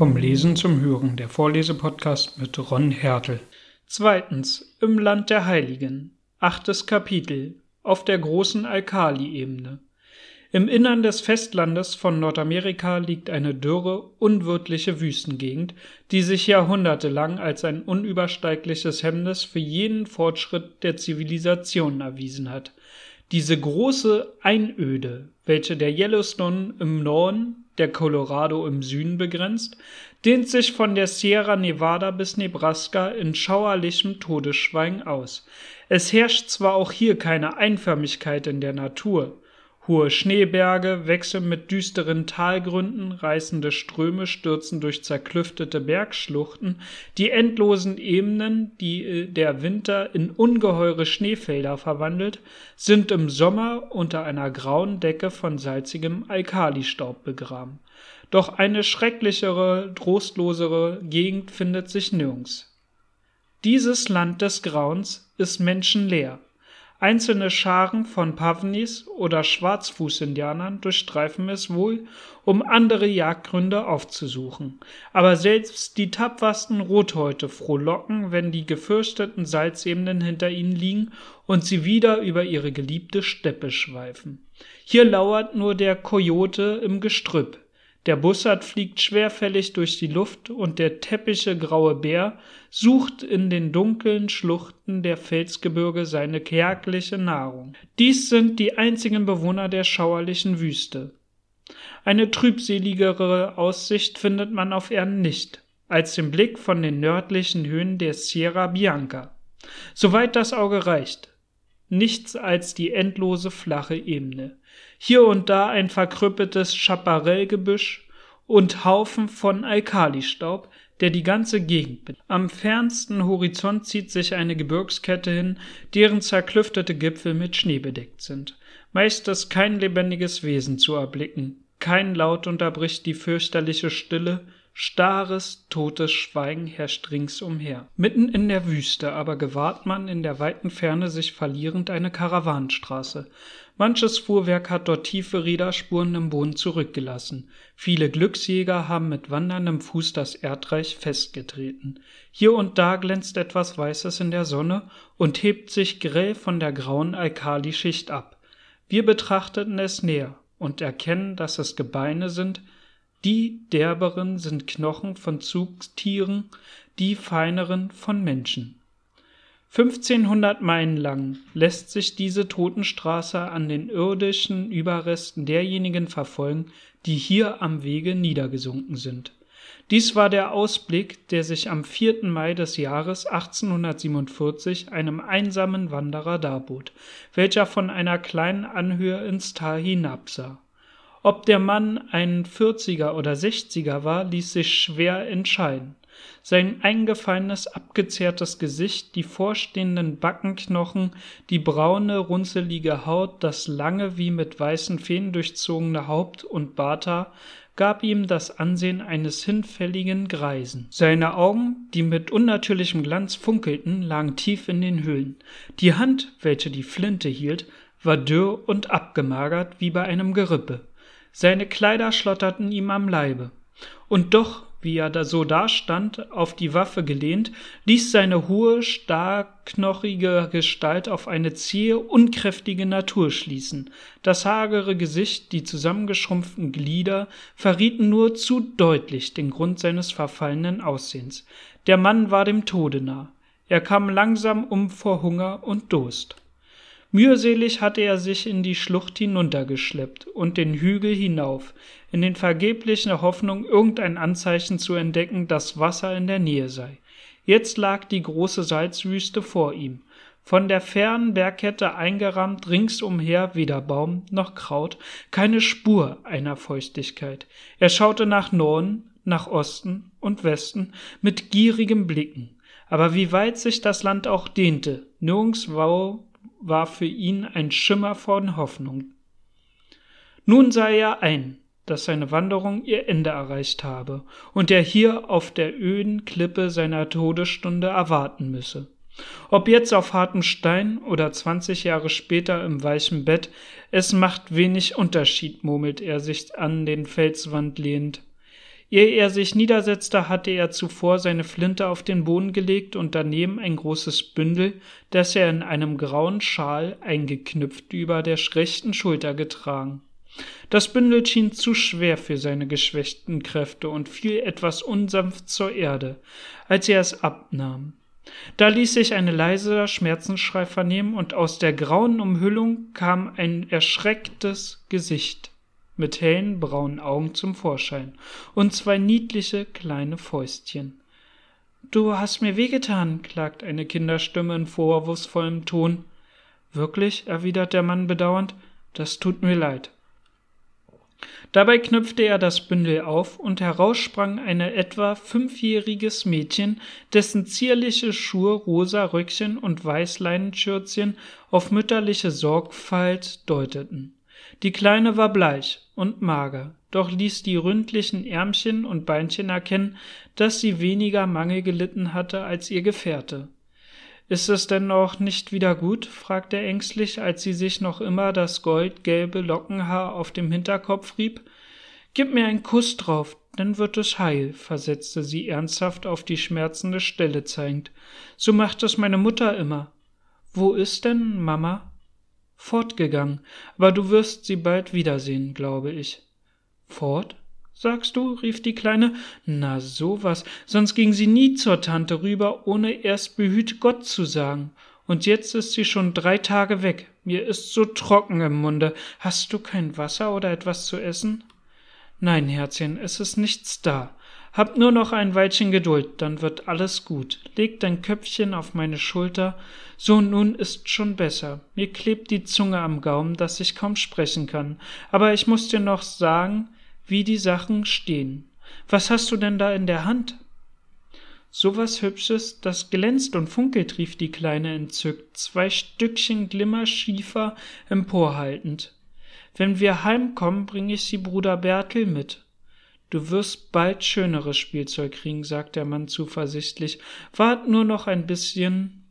Vom Lesen zum Hören, der Vorlesepodcast mit Ron Hertel. Zweitens, im Land der Heiligen. Achtes Kapitel. Auf der großen Alkali-Ebene. Im Innern des Festlandes von Nordamerika liegt eine dürre, unwirtliche Wüstengegend, die sich jahrhundertelang als ein unübersteigliches Hemmnis für jeden Fortschritt der Zivilisation erwiesen hat. Diese große Einöde, welche der Yellowstone im Norden der Colorado im Süden begrenzt, dehnt sich von der Sierra Nevada bis Nebraska in schauerlichem Todesschweigen aus. Es herrscht zwar auch hier keine Einförmigkeit in der Natur, Hohe Schneeberge wechseln mit düsteren Talgründen, reißende Ströme stürzen durch zerklüftete Bergschluchten, die endlosen Ebenen, die äh, der Winter in ungeheure Schneefelder verwandelt, sind im Sommer unter einer grauen Decke von salzigem Alkalistaub begraben. Doch eine schrecklichere, trostlosere Gegend findet sich nirgends. Dieses Land des Grauens ist menschenleer. Einzelne Scharen von Pavnis oder Schwarzfußindianern durchstreifen es wohl, um andere Jagdgründe aufzusuchen. Aber selbst die tapfersten Rothäute frohlocken, wenn die gefürchteten Salzebenen hinter ihnen liegen und sie wieder über ihre geliebte Steppe schweifen. Hier lauert nur der Kojote im Gestrüpp, der Bussard fliegt schwerfällig durch die Luft und der teppiche graue Bär sucht in den dunklen Schluchten der Felsgebirge seine kärgliche Nahrung. Dies sind die einzigen Bewohner der schauerlichen Wüste. Eine trübseligere Aussicht findet man auf Erden nicht, als den Blick von den nördlichen Höhen der Sierra Bianca. Soweit das Auge reicht, nichts als die endlose flache Ebene hier und da ein verkrüppeltes Chaparellgebüsch und Haufen von Alkalistaub, der die ganze Gegend bedeckt. Am fernsten Horizont zieht sich eine Gebirgskette hin, deren zerklüftete Gipfel mit Schnee bedeckt sind. Meist ist kein lebendiges Wesen zu erblicken. Kein Laut unterbricht die fürchterliche Stille, Starres, totes Schweigen herrscht ringsumher. Mitten in der Wüste aber gewahrt man in der weiten Ferne sich verlierend eine Karawanenstraße. Manches Fuhrwerk hat dort tiefe Räderspuren im Boden zurückgelassen. Viele Glücksjäger haben mit wanderndem Fuß das Erdreich festgetreten. Hier und da glänzt etwas Weißes in der Sonne und hebt sich grell von der grauen Alkalischicht ab. Wir betrachteten es näher und erkennen, dass es Gebeine sind, die derberen sind Knochen von Zugtieren, die feineren von Menschen. 1500 Meilen lang lässt sich diese Totenstraße an den irdischen Überresten derjenigen verfolgen, die hier am Wege niedergesunken sind. Dies war der Ausblick, der sich am 4. Mai des Jahres 1847 einem einsamen Wanderer darbot, welcher von einer kleinen Anhöhe ins Tal hinabsah. Ob der Mann ein Vierziger oder Sechziger war, ließ sich schwer entscheiden. Sein eingefallenes, abgezehrtes Gesicht, die vorstehenden Backenknochen, die braune, runzelige Haut, das lange, wie mit weißen Fäden durchzogene Haupt und Barthaar gab ihm das Ansehen eines hinfälligen Greisen. Seine Augen, die mit unnatürlichem Glanz funkelten, lagen tief in den Höhlen. Die Hand, welche die Flinte hielt, war dürr und abgemagert wie bei einem Gerippe seine Kleider schlotterten ihm am Leibe. Und doch, wie er da so dastand, auf die Waffe gelehnt, ließ seine hohe, starkknochige Gestalt auf eine zähe, unkräftige Natur schließen. Das hagere Gesicht, die zusammengeschrumpften Glieder verrieten nur zu deutlich den Grund seines verfallenen Aussehens. Der Mann war dem Tode nah. Er kam langsam um vor Hunger und Durst. Mühselig hatte er sich in die Schlucht hinuntergeschleppt und den Hügel hinauf, in den vergeblichen Hoffnung, irgendein Anzeichen zu entdecken, dass Wasser in der Nähe sei. Jetzt lag die große Salzwüste vor ihm, von der fernen Bergkette eingerahmt ringsumher weder Baum noch Kraut, keine Spur einer Feuchtigkeit. Er schaute nach Norden, nach Osten und Westen mit gierigen Blicken. Aber wie weit sich das Land auch dehnte, nirgendswo war für ihn ein Schimmer von Hoffnung. Nun sah er ein, dass seine Wanderung ihr Ende erreicht habe und er hier auf der öden Klippe seiner Todesstunde erwarten müsse. Ob jetzt auf hartem Stein oder zwanzig Jahre später im weichen Bett, es macht wenig Unterschied, murmelt er sich an den Felswand lehnt. Ehe er sich niedersetzte, hatte er zuvor seine Flinte auf den Boden gelegt und daneben ein großes Bündel, das er in einem grauen Schal eingeknüpft über der rechten Schulter getragen. Das Bündel schien zu schwer für seine geschwächten Kräfte und fiel etwas unsanft zur Erde, als er es abnahm. Da ließ sich ein leiser Schmerzensschrei vernehmen, und aus der grauen Umhüllung kam ein erschrecktes Gesicht mit hellen braunen Augen zum Vorschein und zwei niedliche kleine Fäustchen. Du hast mir wehgetan, klagt eine Kinderstimme in vorwurfsvollem Ton. Wirklich, erwidert der Mann bedauernd, das tut mir leid. Dabei knöpfte er das Bündel auf, und heraus sprang ein etwa fünfjähriges Mädchen, dessen zierliche Schuhe, rosa Röckchen und Weißleinenschürzchen auf mütterliche Sorgfalt deuteten. Die Kleine war bleich und mager, doch ließ die ründlichen Ärmchen und Beinchen erkennen, dass sie weniger Mangel gelitten hatte als ihr Gefährte. Ist es denn noch nicht wieder gut? fragte er ängstlich, als sie sich noch immer das goldgelbe Lockenhaar auf dem Hinterkopf rieb. Gib mir einen Kuss drauf, dann wird es heil, versetzte sie ernsthaft auf die schmerzende Stelle zeigend. So macht es meine Mutter immer. Wo ist denn Mama? Fortgegangen, aber du wirst sie bald wiedersehen, glaube ich. Fort? sagst du? rief die Kleine. Na so was, sonst ging sie nie zur Tante rüber, ohne erst behüt Gott zu sagen. Und jetzt ist sie schon drei Tage weg. Mir ist so trocken im Munde. Hast du kein Wasser oder etwas zu essen? Nein, Herzchen, es ist nichts da. Hab nur noch ein Weilchen Geduld, dann wird alles gut. Leg dein Köpfchen auf meine Schulter. So nun ist schon besser. Mir klebt die Zunge am Gaumen, dass ich kaum sprechen kann. Aber ich muss dir noch sagen, wie die Sachen stehen. Was hast du denn da in der Hand? So was Hübsches, das glänzt und funkelt, rief die Kleine entzückt, zwei Stückchen Glimmerschiefer emporhaltend. Wenn wir heimkommen, bring ich sie Bruder Bertel mit. Du wirst bald schöneres Spielzeug kriegen, sagt der Mann zuversichtlich. Wart nur noch ein bisschen.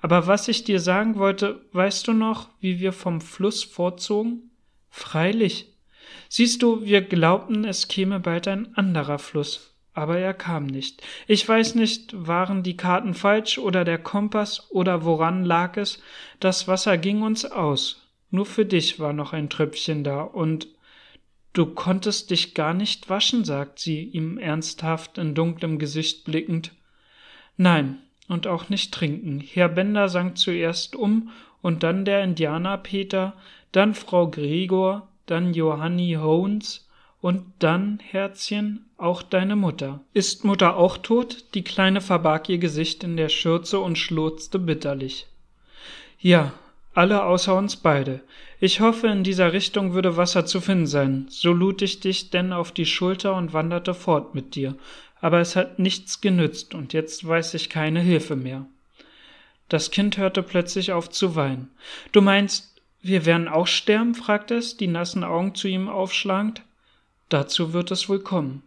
Aber was ich dir sagen wollte, weißt du noch, wie wir vom Fluss vorzogen? Freilich, Siehst du, wir glaubten, es käme bald ein anderer Fluss, aber er kam nicht. Ich weiß nicht, waren die Karten falsch oder der Kompass oder woran lag es, das Wasser ging uns aus. Nur für dich war noch ein Tröpfchen da und Du konntest dich gar nicht waschen, sagt sie, ihm ernsthaft in dunklem Gesicht blickend. Nein, und auch nicht trinken. Herr Bender sang zuerst um, und dann der Indianer Peter, dann Frau Gregor, dann Johanni Hones und dann, Herzchen, auch deine Mutter. Ist Mutter auch tot? Die Kleine verbarg ihr Gesicht in der Schürze und schluchzte bitterlich. Ja, alle außer uns beide. Ich hoffe, in dieser Richtung würde Wasser zu finden sein. So lud ich dich denn auf die Schulter und wanderte fort mit dir. Aber es hat nichts genützt, und jetzt weiß ich keine Hilfe mehr. Das Kind hörte plötzlich auf zu weinen. Du meinst, wir werden auch sterben? fragte es, die nassen Augen zu ihm aufschlagend. Dazu wird es wohl kommen.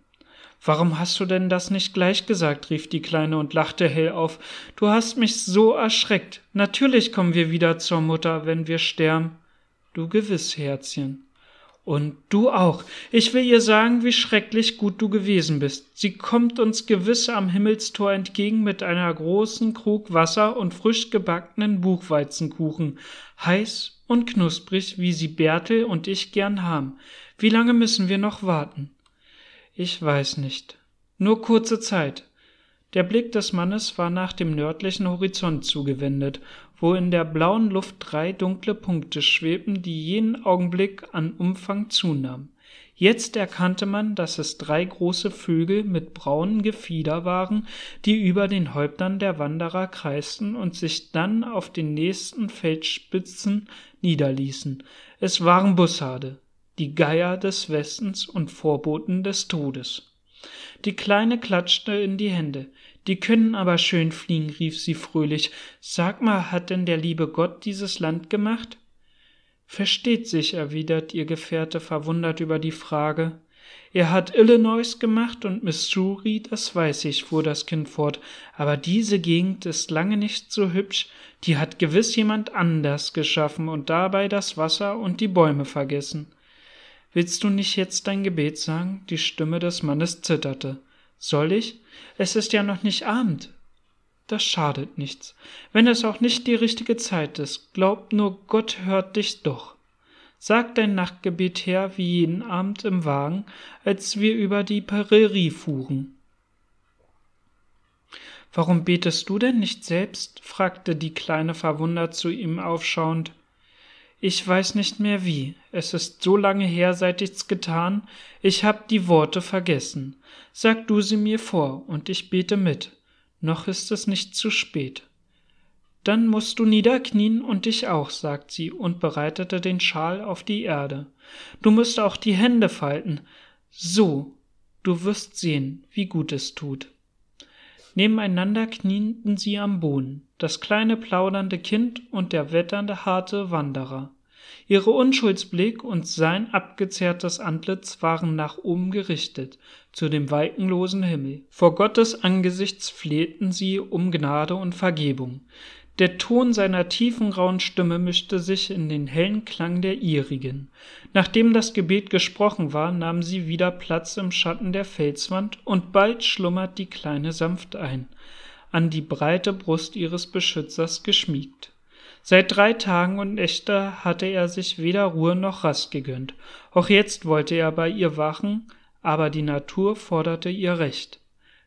Warum hast du denn das nicht gleich gesagt? rief die Kleine und lachte hell auf. Du hast mich so erschreckt. Natürlich kommen wir wieder zur Mutter, wenn wir sterben. Du gewiss, Herzchen. Und du auch. Ich will ihr sagen, wie schrecklich gut du gewesen bist. Sie kommt uns gewiss am Himmelstor entgegen mit einer großen Krug Wasser und frisch gebackenen Buchweizenkuchen, heiß und knusprig, wie sie Bertel und ich gern haben. Wie lange müssen wir noch warten? Ich weiß nicht. Nur kurze Zeit. Der Blick des Mannes war nach dem nördlichen Horizont zugewendet, wo in der blauen Luft drei dunkle Punkte schwebten, die jeden Augenblick an Umfang zunahmen. Jetzt erkannte man, dass es drei große Vögel mit braunem Gefieder waren, die über den Häuptern der Wanderer kreisten und sich dann auf den nächsten Felsspitzen niederließen. Es waren Bussarde, die Geier des Westens und Vorboten des Todes. Die Kleine klatschte in die Hände. Die können aber schön fliegen, rief sie fröhlich. Sag mal, hat denn der liebe Gott dieses Land gemacht? Versteht sich, erwidert ihr Gefährte verwundert über die Frage. Er hat Illinois gemacht und Missouri, das weiß ich, fuhr das Kind fort, aber diese Gegend ist lange nicht so hübsch, die hat gewiss jemand anders geschaffen und dabei das Wasser und die Bäume vergessen. Willst du nicht jetzt dein Gebet sagen? Die Stimme des Mannes zitterte. Soll ich? Es ist ja noch nicht Abend. Das schadet nichts. Wenn es auch nicht die richtige Zeit ist, glaub nur, Gott hört dich doch. Sag dein Nachtgebet her wie jeden Abend im Wagen, als wir über die Prärie fuhren. Warum betest du denn nicht selbst? fragte die Kleine verwundert zu ihm aufschauend. Ich weiß nicht mehr wie. Es ist so lange her, seit ich's getan. Ich hab die Worte vergessen. Sag du sie mir vor, und ich bete mit. Noch ist es nicht zu spät. Dann musst du niederknien und dich auch, sagt sie und bereitete den Schal auf die Erde. Du musst auch die Hände falten. So, du wirst sehen, wie gut es tut. Nebeneinander knieten sie am Boden, das kleine plaudernde Kind und der wetternde harte Wanderer. Ihre Unschuldsblick und sein abgezehrtes Antlitz waren nach oben gerichtet, zu dem wolkenlosen Himmel. Vor Gottes Angesichts flehten sie um Gnade und Vergebung. Der Ton seiner tiefen rauen Stimme mischte sich in den hellen Klang der ihrigen. Nachdem das Gebet gesprochen war, nahm sie wieder Platz im Schatten der Felswand, und bald schlummert die Kleine sanft ein, an die breite Brust ihres Beschützers geschmiegt. Seit drei Tagen und Nächte hatte er sich weder Ruhe noch Rast gegönnt. Auch jetzt wollte er bei ihr wachen, aber die Natur forderte ihr Recht.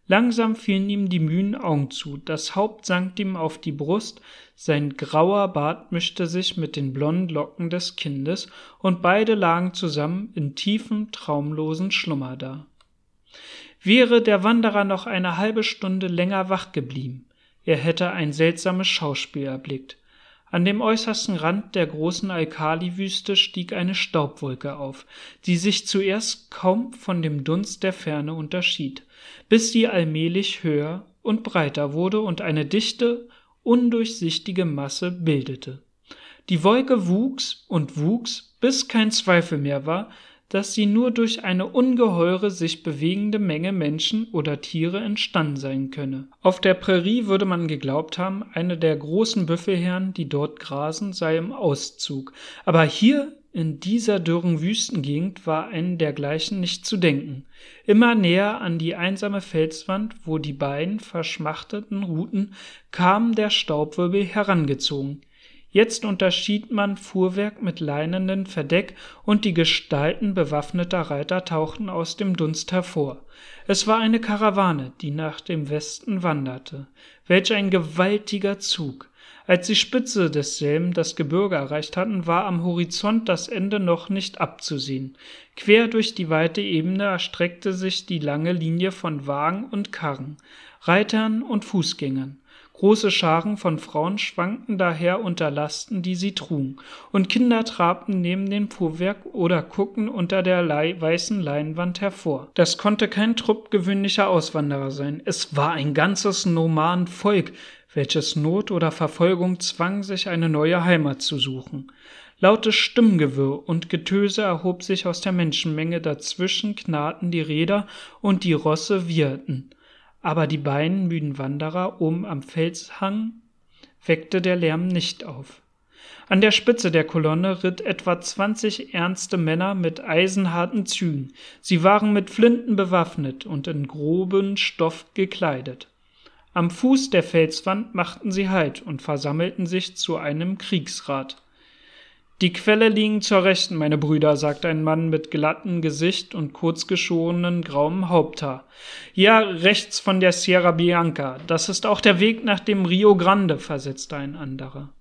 Langsam fielen ihm die müden Augen zu, das Haupt sank ihm auf die Brust, sein grauer Bart mischte sich mit den blonden Locken des Kindes, und beide lagen zusammen in tiefem, traumlosen Schlummer da. Wäre der Wanderer noch eine halbe Stunde länger wach geblieben, er hätte ein seltsames Schauspiel erblickt. An dem äußersten Rand der großen Alkaliwüste stieg eine Staubwolke auf, die sich zuerst kaum von dem Dunst der Ferne unterschied bis sie allmählich höher und breiter wurde und eine dichte, undurchsichtige Masse bildete. Die Wolke wuchs und wuchs, bis kein Zweifel mehr war, dass sie nur durch eine ungeheure sich bewegende Menge Menschen oder Tiere entstanden sein könne. Auf der Prärie würde man geglaubt haben, eine der großen Büffelherren, die dort grasen, sei im Auszug, aber hier in dieser dürren Wüstengegend war einen dergleichen nicht zu denken. Immer näher an die einsame Felswand, wo die beiden verschmachteten Ruten kam der Staubwirbel herangezogen. Jetzt unterschied man Fuhrwerk mit leinenen Verdeck und die Gestalten bewaffneter Reiter tauchten aus dem Dunst hervor. Es war eine Karawane, die nach dem Westen wanderte. Welch ein gewaltiger Zug! Als die Spitze desselben das Gebirge erreicht hatten, war am Horizont das Ende noch nicht abzusehen. Quer durch die weite Ebene erstreckte sich die lange Linie von Wagen und Karren, Reitern und Fußgängern. Große Scharen von Frauen schwankten daher unter Lasten, die sie trugen, und Kinder trabten neben dem Fuhrwerk oder guckten unter der weißen Leinwand hervor. Das konnte kein Trupp gewöhnlicher Auswanderer sein. Es war ein ganzes Nomadenvolk, welches Not oder Verfolgung zwang, sich eine neue Heimat zu suchen. Lautes Stimmgewirr und Getöse erhob sich aus der Menschenmenge, dazwischen knarrten die Räder und die Rosse wieherten. Aber die beiden müden Wanderer oben am Felshang weckte der Lärm nicht auf. An der Spitze der Kolonne ritt etwa zwanzig ernste Männer mit eisenharten Zügen. Sie waren mit Flinten bewaffnet und in groben Stoff gekleidet. Am Fuß der Felswand machten sie Halt und versammelten sich zu einem Kriegsrat. Die Quelle liegen zur Rechten, meine Brüder, sagte ein Mann mit glattem Gesicht und kurzgeschorenen grauem Haupthaar. Ja, rechts von der Sierra Bianca. Das ist auch der Weg nach dem Rio Grande, versetzte ein anderer.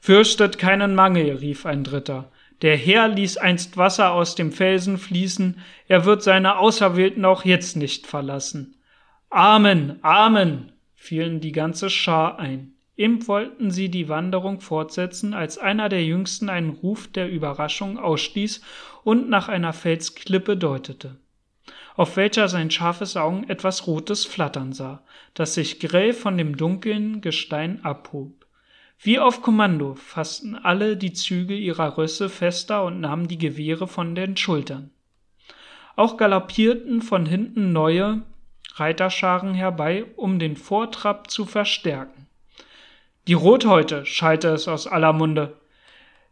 Fürchtet keinen Mangel, rief ein dritter. Der Herr ließ einst Wasser aus dem Felsen fließen, er wird seine Auserwählten auch jetzt nicht verlassen. Amen, Amen, fielen die ganze Schar ein. Eben wollten sie die Wanderung fortsetzen, als einer der Jüngsten einen Ruf der Überraschung ausstieß und nach einer Felsklippe deutete, auf welcher sein scharfes Augen etwas Rotes flattern sah, das sich grell von dem dunklen Gestein abhob. Wie auf Kommando fassten alle die Zügel ihrer Rösse fester und nahmen die Gewehre von den Schultern. Auch galoppierten von hinten neue, Reiterscharen herbei, um den Vortrab zu verstärken. Die Rothäute, schallte es aus aller Munde.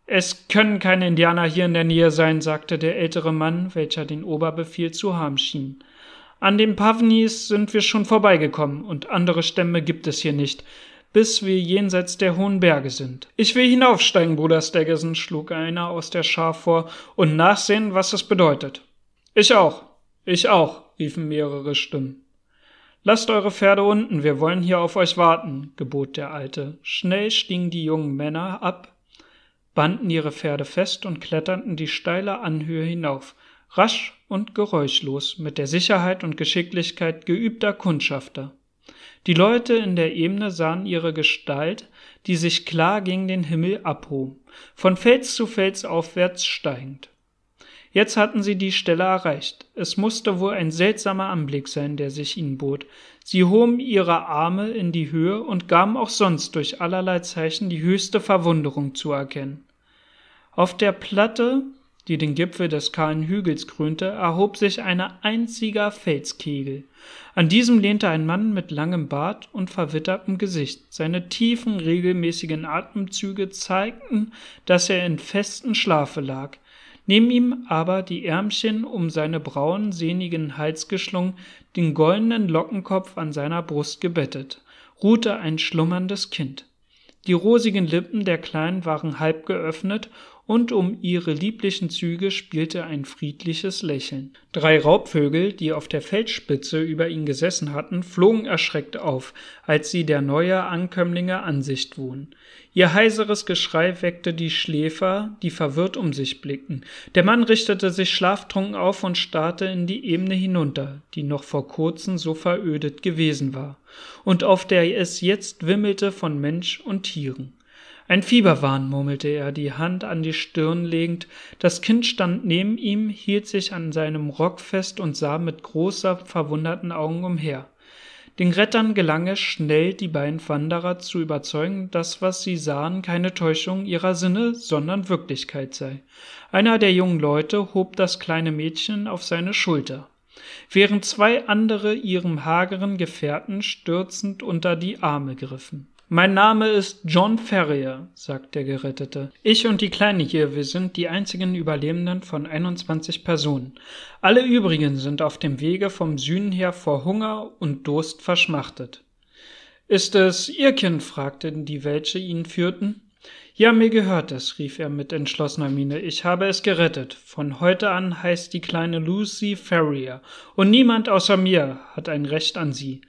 Es können keine Indianer hier in der Nähe sein, sagte der ältere Mann, welcher den Oberbefehl zu haben schien. An den Pavnis sind wir schon vorbeigekommen, und andere Stämme gibt es hier nicht, bis wir jenseits der hohen Berge sind. Ich will hinaufsteigen, Bruder Staggerson, schlug einer aus der Schar vor, und nachsehen, was es bedeutet. Ich auch, ich auch, riefen mehrere Stimmen. Lasst eure Pferde unten, wir wollen hier auf euch warten, gebot der Alte. Schnell stiegen die jungen Männer ab, banden ihre Pferde fest und kletterten die steile Anhöhe hinauf, rasch und geräuschlos, mit der Sicherheit und Geschicklichkeit geübter Kundschafter. Die Leute in der Ebene sahen ihre Gestalt, die sich klar gegen den Himmel abhob, von Fels zu Fels aufwärts steigend. Jetzt hatten sie die Stelle erreicht. Es musste wohl ein seltsamer Anblick sein, der sich ihnen bot. Sie hoben ihre Arme in die Höhe und gaben auch sonst durch allerlei Zeichen die höchste Verwunderung zu erkennen. Auf der Platte die den Gipfel des kahlen Hügels krönte, erhob sich ein einziger Felskegel. An diesem lehnte ein Mann mit langem Bart und verwittertem Gesicht. Seine tiefen, regelmäßigen Atemzüge zeigten, dass er in festen Schlafe lag. Neben ihm aber die Ärmchen um seine braunen, sehnigen Hals geschlungen, den goldenen Lockenkopf an seiner Brust gebettet, ruhte ein schlummerndes Kind. Die rosigen Lippen der Kleinen waren halb geöffnet und um ihre lieblichen Züge spielte ein friedliches Lächeln. Drei Raubvögel, die auf der Feldspitze über ihn gesessen hatten, flogen erschreckt auf, als sie der neue Ankömmlinge Ansicht wohnen. Ihr heiseres Geschrei weckte die Schläfer, die verwirrt um sich blickten. Der Mann richtete sich schlaftrunken auf und starrte in die Ebene hinunter, die noch vor kurzem so verödet gewesen war, und auf der es jetzt wimmelte von Mensch und Tieren. Ein Fieberwahn, murmelte er, die Hand an die Stirn legend. Das Kind stand neben ihm, hielt sich an seinem Rock fest und sah mit großer, verwunderten Augen umher. Den Rettern gelang es schnell, die beiden Wanderer zu überzeugen, dass was sie sahen keine Täuschung ihrer Sinne, sondern Wirklichkeit sei. Einer der jungen Leute hob das kleine Mädchen auf seine Schulter, während zwei andere ihrem hageren Gefährten stürzend unter die Arme griffen. Mein Name ist John Ferrier, sagt der Gerettete. Ich und die Kleine hier, wir sind die einzigen Überlebenden von 21 Personen. Alle übrigen sind auf dem Wege vom Süden her vor Hunger und Durst verschmachtet. Ist es Ihr Kind? fragten die, welche ihn führten. Ja, mir gehört es, rief er mit entschlossener Miene. Ich habe es gerettet. Von heute an heißt die kleine Lucy Ferrier, und niemand außer mir hat ein Recht an sie.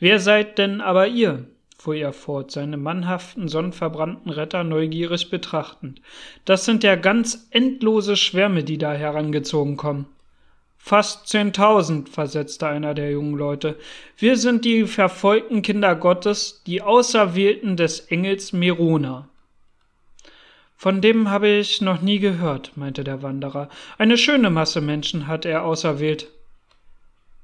Wer seid denn aber ihr? Fuhr er fort, seine mannhaften, sonnenverbrannten Retter neugierig betrachtend. Das sind ja ganz endlose Schwärme, die da herangezogen kommen. Fast zehntausend, versetzte einer der jungen Leute. Wir sind die verfolgten Kinder Gottes, die Auserwählten des Engels Merona. Von dem habe ich noch nie gehört, meinte der Wanderer. Eine schöne Masse Menschen hat er auserwählt.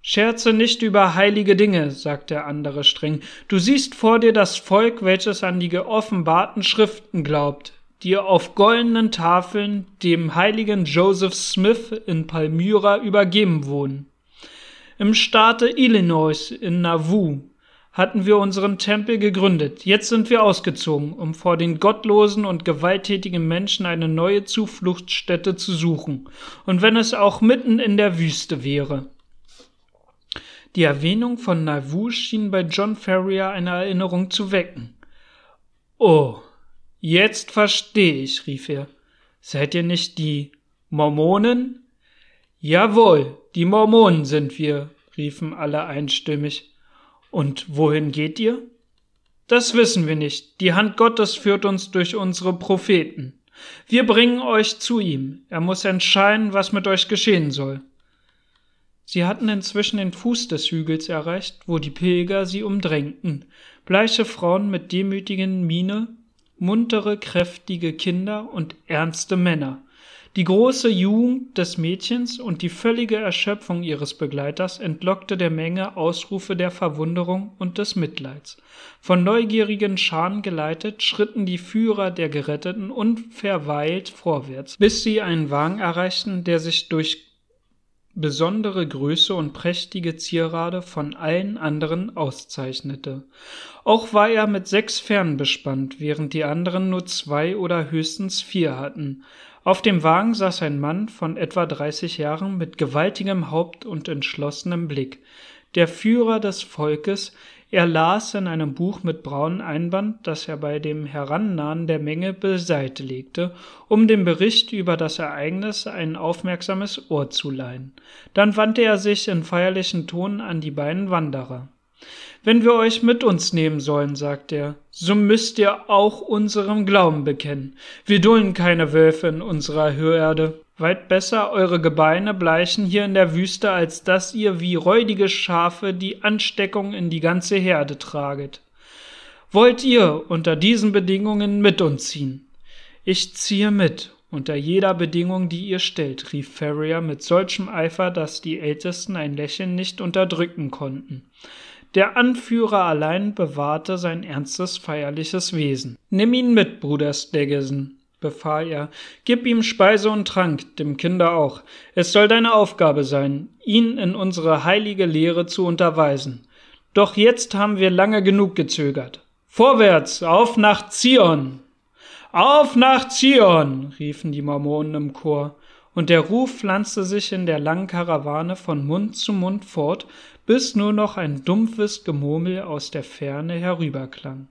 Scherze nicht über heilige Dinge, sagt der andere streng. Du siehst vor dir das Volk, welches an die geoffenbarten Schriften glaubt, die auf goldenen Tafeln dem heiligen Joseph Smith in Palmyra übergeben wurden. Im Staate Illinois in Nauvoo hatten wir unseren Tempel gegründet. Jetzt sind wir ausgezogen, um vor den gottlosen und gewalttätigen Menschen eine neue Zufluchtsstätte zu suchen. Und wenn es auch mitten in der Wüste wäre. Die Erwähnung von Nauvoo schien bei John Ferrier eine Erinnerung zu wecken. Oh, jetzt verstehe ich, rief er. Seid ihr nicht die Mormonen? Jawohl, die Mormonen sind wir, riefen alle einstimmig. Und wohin geht ihr? Das wissen wir nicht. Die Hand Gottes führt uns durch unsere Propheten. Wir bringen euch zu ihm. Er muss entscheiden, was mit euch geschehen soll. Sie hatten inzwischen den Fuß des Hügels erreicht, wo die Pilger sie umdrängten, bleiche Frauen mit demütigen Miene, muntere, kräftige Kinder und ernste Männer. Die große Jugend des Mädchens und die völlige Erschöpfung ihres Begleiters entlockte der Menge Ausrufe der Verwunderung und des Mitleids. Von neugierigen Scharen geleitet, schritten die Führer der Geretteten unverweilt vorwärts, bis sie einen Wagen erreichten, der sich durch besondere Größe und prächtige Zierade von allen anderen auszeichnete. Auch war er mit sechs Pferden bespannt, während die anderen nur zwei oder höchstens vier hatten. Auf dem Wagen saß ein Mann von etwa dreißig Jahren mit gewaltigem Haupt und entschlossenem Blick. Der Führer des Volkes, er las in einem Buch mit braunem Einband, das er bei dem Herannahen der Menge beiseite legte, um dem Bericht über das Ereignis ein aufmerksames Ohr zu leihen. Dann wandte er sich in feierlichen Ton an die beiden Wanderer. Wenn wir euch mit uns nehmen sollen, sagt er, so müsst ihr auch unserem Glauben bekennen. Wir dulden keine Wölfe in unserer Herde. Weit besser eure Gebeine bleichen hier in der Wüste, als dass ihr wie räudige Schafe die Ansteckung in die ganze Herde traget. Wollt ihr unter diesen Bedingungen mit uns ziehen? Ich ziehe mit, unter jeder Bedingung, die ihr stellt, rief Ferrier mit solchem Eifer, dass die Ältesten ein Lächeln nicht unterdrücken konnten. Der Anführer allein bewahrte sein ernstes, feierliches Wesen. Nimm ihn mit, Bruder Steggesen, befahl er. Gib ihm Speise und Trank, dem Kinder auch. Es soll deine Aufgabe sein, ihn in unsere heilige Lehre zu unterweisen. Doch jetzt haben wir lange genug gezögert. Vorwärts, auf nach Zion! Auf nach Zion! riefen die Mormonen im Chor, und der Ruf pflanzte sich in der langen Karawane von Mund zu Mund fort, bis nur noch ein dumpfes Gemurmel aus der Ferne herüberklang.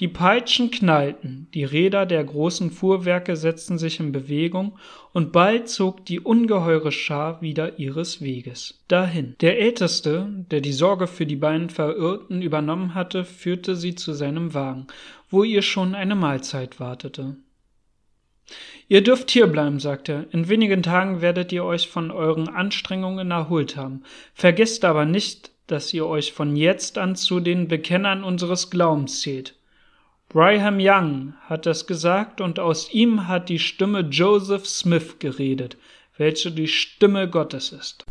Die Peitschen knallten, die Räder der großen Fuhrwerke setzten sich in Bewegung, und bald zog die ungeheure Schar wieder ihres Weges dahin. Der Älteste, der die Sorge für die beiden Verirrten übernommen hatte, führte sie zu seinem Wagen, wo ihr schon eine Mahlzeit wartete. Ihr dürft hierbleiben, sagte er. In wenigen Tagen werdet ihr euch von euren Anstrengungen erholt haben. Vergesst aber nicht, dass ihr euch von jetzt an zu den Bekennern unseres Glaubens zählt. Brigham Young hat das gesagt und aus ihm hat die Stimme Joseph Smith geredet, welche die Stimme Gottes ist.